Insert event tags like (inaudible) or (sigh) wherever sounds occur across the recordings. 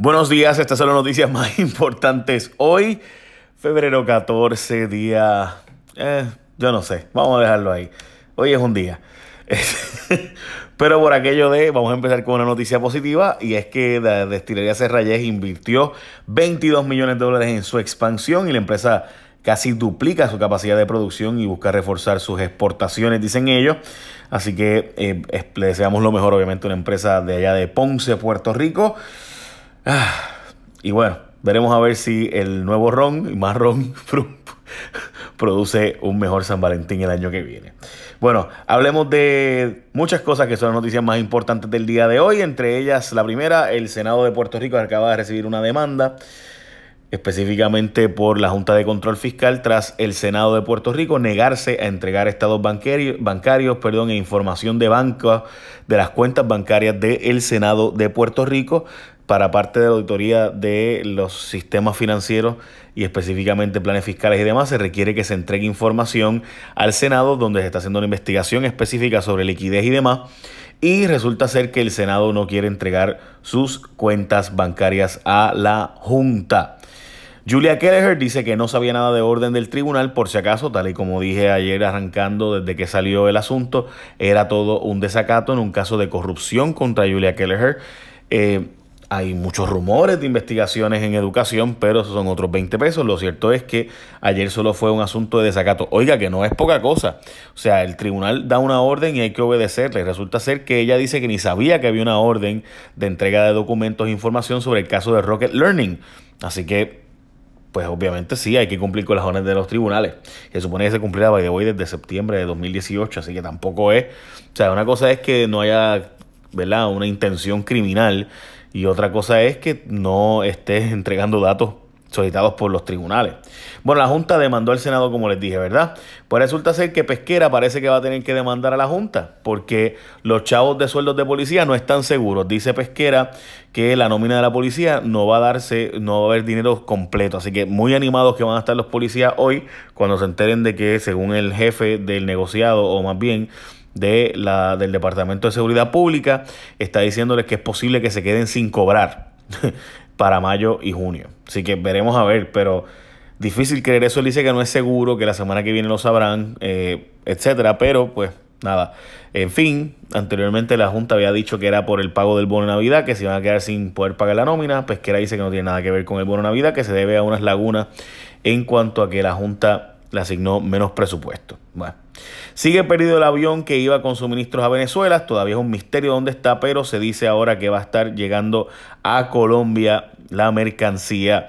Buenos días, estas son las noticias (laughs) más importantes hoy, febrero 14, día... Eh, yo no sé, vamos a dejarlo ahí. Hoy es un día. (laughs) Pero por aquello de, vamos a empezar con una noticia positiva y es que la destilería Serrayes invirtió 22 millones de dólares en su expansión y la empresa casi duplica su capacidad de producción y busca reforzar sus exportaciones, dicen ellos. Así que eh, le deseamos lo mejor, obviamente, a una empresa de allá de Ponce, Puerto Rico. Ah, y bueno, veremos a ver si el nuevo ron, y más ron, (laughs) produce un mejor San Valentín el año que viene. Bueno, hablemos de muchas cosas que son las noticias más importantes del día de hoy. Entre ellas, la primera, el Senado de Puerto Rico acaba de recibir una demanda específicamente por la Junta de Control Fiscal tras el Senado de Puerto Rico negarse a entregar estados bancarios, bancarios perdón, e información de banca de las cuentas bancarias del Senado de Puerto Rico para parte de la auditoría de los sistemas financieros y específicamente planes fiscales y demás, se requiere que se entregue información al Senado donde se está haciendo una investigación específica sobre liquidez y demás. Y resulta ser que el Senado no quiere entregar sus cuentas bancarias a la Junta. Julia Kelleher dice que no sabía nada de orden del tribunal, por si acaso, tal y como dije ayer arrancando desde que salió el asunto, era todo un desacato en un caso de corrupción contra Julia Kelleher. Eh, hay muchos rumores de investigaciones en educación, pero son otros 20 pesos. Lo cierto es que ayer solo fue un asunto de desacato. Oiga, que no es poca cosa. O sea, el tribunal da una orden y hay que obedecerle. Resulta ser que ella dice que ni sabía que había una orden de entrega de documentos e información sobre el caso de Rocket Learning. Así que, pues obviamente sí, hay que cumplir con las órdenes de los tribunales. Se supone que se cumplirá de hoy desde septiembre de 2018, así que tampoco es. O sea, una cosa es que no haya, ¿verdad?, una intención criminal y otra cosa es que no estés entregando datos solicitados por los tribunales. Bueno, la Junta demandó al Senado, como les dije, ¿verdad? Pues resulta ser que Pesquera parece que va a tener que demandar a la Junta, porque los chavos de sueldos de policía no están seguros. Dice Pesquera que la nómina de la policía no va a darse, no va a haber dinero completo. Así que muy animados que van a estar los policías hoy cuando se enteren de que, según el jefe del negociado, o más bien de la, del Departamento de Seguridad Pública está diciéndoles que es posible que se queden sin cobrar (laughs) para mayo y junio. Así que veremos a ver, pero difícil creer eso. Él dice que no es seguro, que la semana que viene lo sabrán, eh, etcétera, pero pues nada. En fin, anteriormente la Junta había dicho que era por el pago del bono de Navidad, que se iban a quedar sin poder pagar la nómina. Pesquera dice que no tiene nada que ver con el bono de Navidad, que se debe a unas lagunas en cuanto a que la Junta le asignó menos presupuesto. Bueno. Sigue perdido el avión que iba con suministros a Venezuela, todavía es un misterio dónde está, pero se dice ahora que va a estar llegando a Colombia la mercancía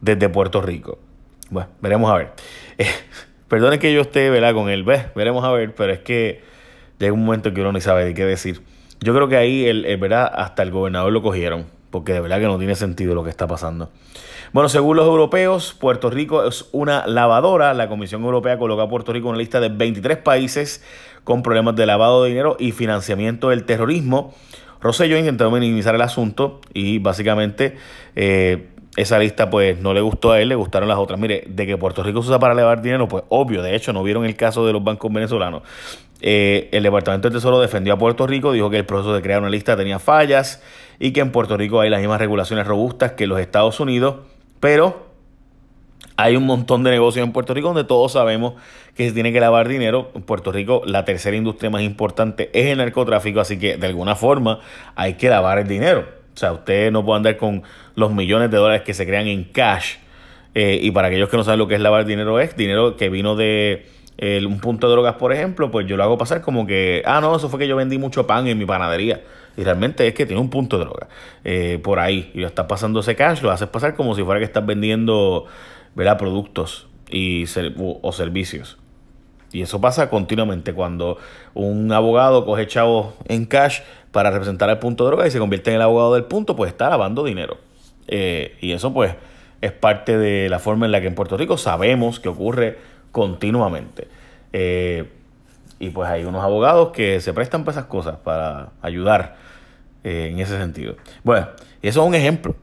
desde Puerto Rico. Bueno, veremos a ver. Eh, (laughs) que yo esté ¿verdad? con él, veremos a ver, pero es que llega un momento que uno ni sabe de qué decir. Yo creo que ahí el, el, ¿verdad? hasta el gobernador lo cogieron, porque de verdad que no tiene sentido lo que está pasando. Bueno, según los europeos, Puerto Rico es una lavadora. La Comisión Europea coloca a Puerto Rico en una lista de 23 países con problemas de lavado de dinero y financiamiento del terrorismo. Rosselló intentó minimizar el asunto y básicamente eh, esa lista pues no le gustó a él, le gustaron las otras. Mire, de que Puerto Rico se usa para lavar dinero, pues obvio, de hecho no vieron el caso de los bancos venezolanos. Eh, el Departamento del Tesoro defendió a Puerto Rico, dijo que el proceso de crear una lista tenía fallas y que en Puerto Rico hay las mismas regulaciones robustas que los Estados Unidos pero hay un montón de negocios en Puerto Rico donde todos sabemos que se tiene que lavar dinero. En Puerto Rico la tercera industria más importante es el narcotráfico, así que de alguna forma hay que lavar el dinero. O sea, usted no puede andar con los millones de dólares que se crean en cash. Eh, y para aquellos que no saben lo que es lavar dinero, es dinero que vino de un punto de drogas, por ejemplo, pues yo lo hago pasar como que, ah, no, eso fue que yo vendí mucho pan en mi panadería. Y realmente es que tiene un punto de droga eh, por ahí. Y lo estás pasando ese cash, lo haces pasar como si fuera que estás vendiendo ¿verdad? productos y o servicios. Y eso pasa continuamente cuando un abogado coge chavos en cash para representar el punto de droga y se convierte en el abogado del punto, pues está lavando dinero. Eh, y eso pues es parte de la forma en la que en Puerto Rico sabemos que ocurre continuamente. Eh, y pues hay unos abogados que se prestan para esas cosas, para ayudar eh, en ese sentido. Bueno, eso es un ejemplo.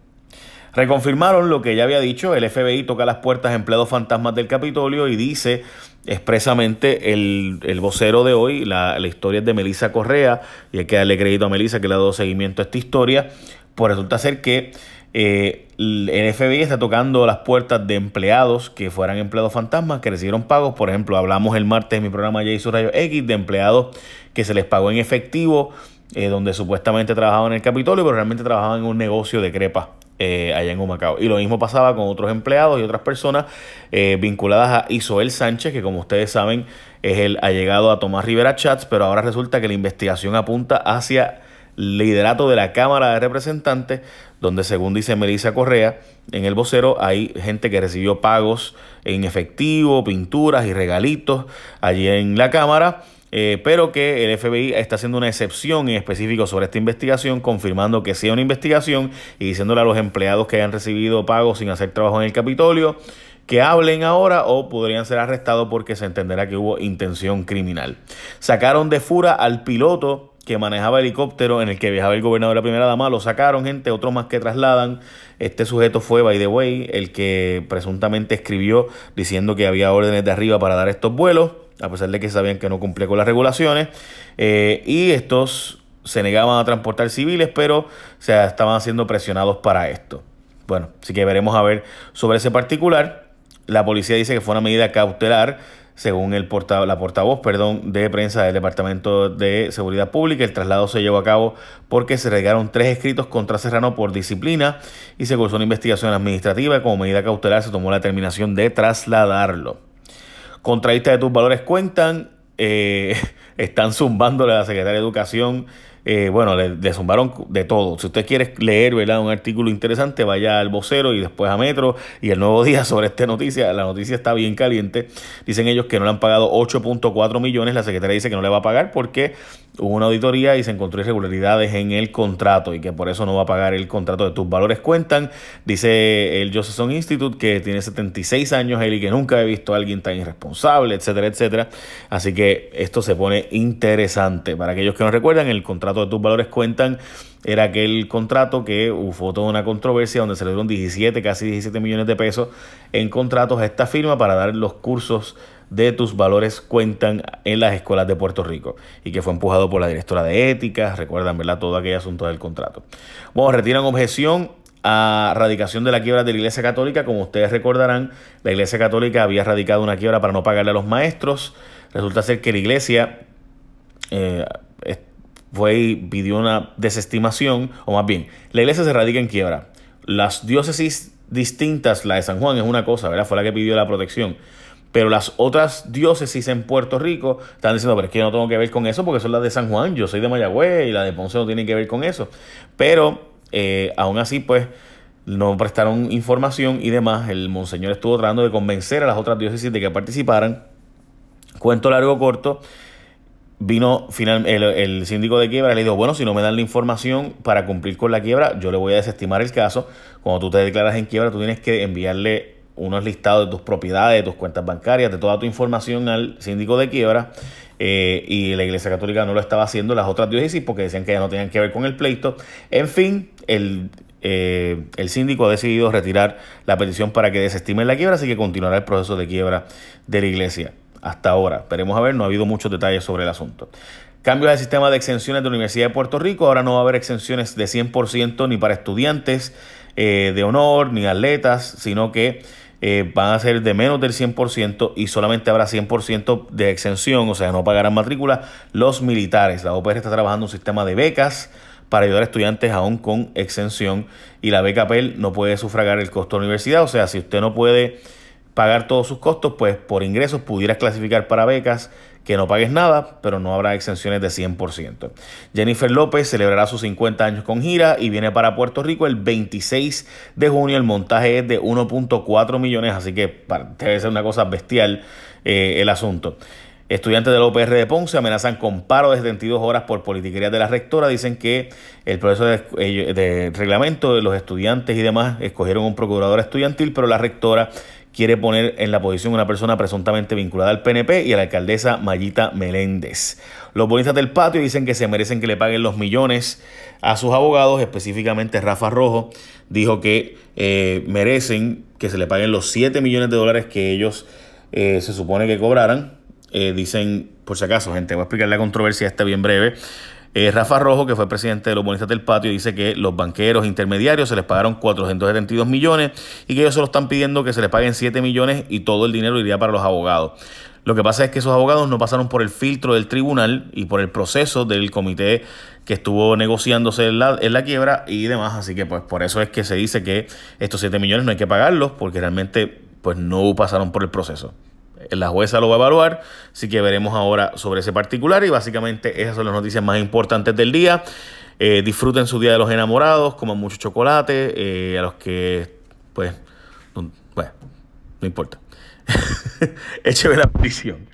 Reconfirmaron lo que ya había dicho, el FBI toca las puertas a empleados fantasmas del Capitolio y dice expresamente el, vocero de hoy, la, historia es de Melissa Correa, y hay que darle crédito a Melissa que le ha dado seguimiento a esta historia, pues resulta ser que Eh, el FBI está tocando las puertas de empleados que fueran empleados fantasmas que recibieron pagos. Por ejemplo, hablamos el martes en mi programa Jason Rayo X de empleados que se les pagó en efectivo, eh, donde supuestamente trabajaban en el Capitolio, pero realmente trabajaban en un negocio de crepa eh, allá en Humacao. Y lo mismo pasaba con otros empleados y otras personas eh, vinculadas a Isoel Sánchez, que como ustedes saben es el allegado a Tomás Rivera Chats, pero ahora resulta que la investigación apunta hacia liderato de la Cámara de Representantes, donde según dice Melissa Correa, en el vocero hay gente que recibió pagos en efectivo, pinturas y regalitos allí en la Cámara. Eh, pero que el FBI está haciendo una excepción en específico sobre esta investigación, confirmando que sea una investigación y diciéndole a los empleados que hayan recibido pagos sin hacer trabajo en el Capitolio que hablen ahora o podrían ser arrestados porque se entenderá que hubo intención criminal. Sacaron de fura al piloto que manejaba helicóptero en el que viajaba el gobernador de la primera dama, lo sacaron, gente, otros más que trasladan. Este sujeto fue, by the way, el que presuntamente escribió diciendo que había órdenes de arriba para dar estos vuelos, a pesar de que sabían que no cumplía con las regulaciones. Eh, y estos se negaban a transportar civiles, pero o sea, estaban siendo presionados para esto. Bueno, así que veremos a ver sobre ese particular. La policía dice que fue una medida cautelar según el la portavoz perdón, de prensa del Departamento de Seguridad Pública. El traslado se llevó a cabo porque se regaron tres escritos contra Serrano por disciplina y se cursó una investigación administrativa. Como medida cautelar se tomó la determinación de trasladarlo. Contraístas de tus valores cuentan, eh, están zumbándole a la Secretaría de Educación eh, bueno, le, zumbaron de todo. Si usted quiere leer ¿verdad? un artículo interesante, vaya al vocero y después a Metro y el nuevo (laughs) día sobre esta noticia. La noticia está bien caliente. Dicen ellos que no le han pagado 8.4 millones. La secretaria dice que no le va a pagar porque hubo una auditoría y se encontró irregularidades en el contrato y que por eso no va a pagar el contrato de tus valores cuentan. Dice el Josephson Institute que tiene 76 años él y que nunca he visto a alguien tan irresponsable, etcétera, etcétera. Así que esto se pone interesante. Para aquellos que no recuerdan, el contrato de tus valores cuentan era aquel contrato que hubo toda una controversia donde se le dieron 17, casi 17 millones de pesos en contratos a esta firma para dar los cursos de tus valores cuentan en las escuelas de Puerto Rico y que fue empujado por la directora de ética, recuerdan, ¿verdad? Todo aquel asunto del contrato. Bueno, retiran objeción a radicación de la quiebra de la Iglesia Católica. Como ustedes recordarán, la Iglesia Católica había radicado una quiebra para no pagarle a los maestros. Resulta ser que la Iglesia fue y pidió una desestimación, o más bien, la iglesia se radica en quiebra. Las diócesis distintas, la de San Juan es una cosa, ¿verdad? Fue la que pidió la protección. Pero las otras diócesis en Puerto Rico están diciendo, pero es que no tengo que ver con eso porque son las de San Juan, yo soy de Mayagüez y la de Ponce no tiene que ver con eso. Pero eh, aún así, pues, no prestaron información y demás. El monseñor estuvo tratando de convencer a las otras diócesis de que participaran. Cuento largo corto vino final, el, síndico de quiebra le dijo, bueno, si no me dan la información para cumplir con la quiebra, yo le voy a desestimar el caso. Cuando tú te declaras en quiebra, tú tienes que enviarle unos listados de tus propiedades, de tus cuentas bancarias, de toda tu información al síndico de quiebra. Eh, y la Iglesia Católica no lo estaba haciendo las otras diócesis porque decían que ya no tenían que ver con el pleito. En fin, el, eh, el síndico ha decidido retirar la petición para que desestimen la quiebra, así que continuará el proceso de quiebra de la Iglesia hasta ahora. Esperemos a ver, no ha habido muchos detalles sobre el asunto. Cambios al sistema de exenciones de la Universidad de Puerto Rico. Ahora no va a haber exenciones de 100% ni para estudiantes eh, de honor ni atletas, sino que eh, van a ser de menos del 100% y solamente habrá 100% de exención, o sea, no pagarán matrícula los militares. La OPR está trabajando un sistema de becas para ayudar a estudiantes aún con exención y la beca PEL no puede sufragar el costo de la universidad, o sea, si usted no puede pagar todos sus costos, pues por ingresos pudieras clasificar para becas que no pagues nada, pero no habrá exenciones de 100%. Jennifer López celebrará sus 50 años con gira y viene para Puerto Rico el 26 de junio. El montaje es de 1.4 millones, así que debe ser una cosa bestial eh, el asunto. Estudiantes del OPR de Ponce amenazan con paro de 72 horas por politiquería de la rectora. Dicen que el proceso de, de reglamento de los estudiantes y demás escogieron un procurador estudiantil, pero la rectora quiere poner en la posición una persona presuntamente vinculada al PNP y a la alcaldesa Mayita Meléndez. Los bonistas del patio dicen que se merecen que le paguen los millones a sus abogados, específicamente Rafa Rojo dijo que eh, merecen que se le paguen los 7 millones de dólares que ellos eh, se supone que cobraran. Eh, dicen, por si acaso, gente, voy a explicar la controversia esta bien breve. Eh, Rafa Rojo, que fue presidente de los bonistas del patio, dice que los banqueros intermediarios se les pagaron 472 millones y que ellos solo están pidiendo que se les paguen 7 millones y todo el dinero iría para los abogados. Lo que pasa es que esos abogados no pasaron por el filtro del tribunal y por el proceso del comité que estuvo negociándose en la, quiebra y demás. Así que pues por eso es que se dice que estos 7 millones no hay que pagarlos porque realmente pues no pasaron por el proceso. La jueza lo va a evaluar, así que veremos ahora sobre ese particular y básicamente esas son las noticias más importantes del día. Eh, disfruten su día de los enamorados, coman mucho chocolate, eh, a los que pues, no, bueno, no importa. (laughs) Écheme la prisión.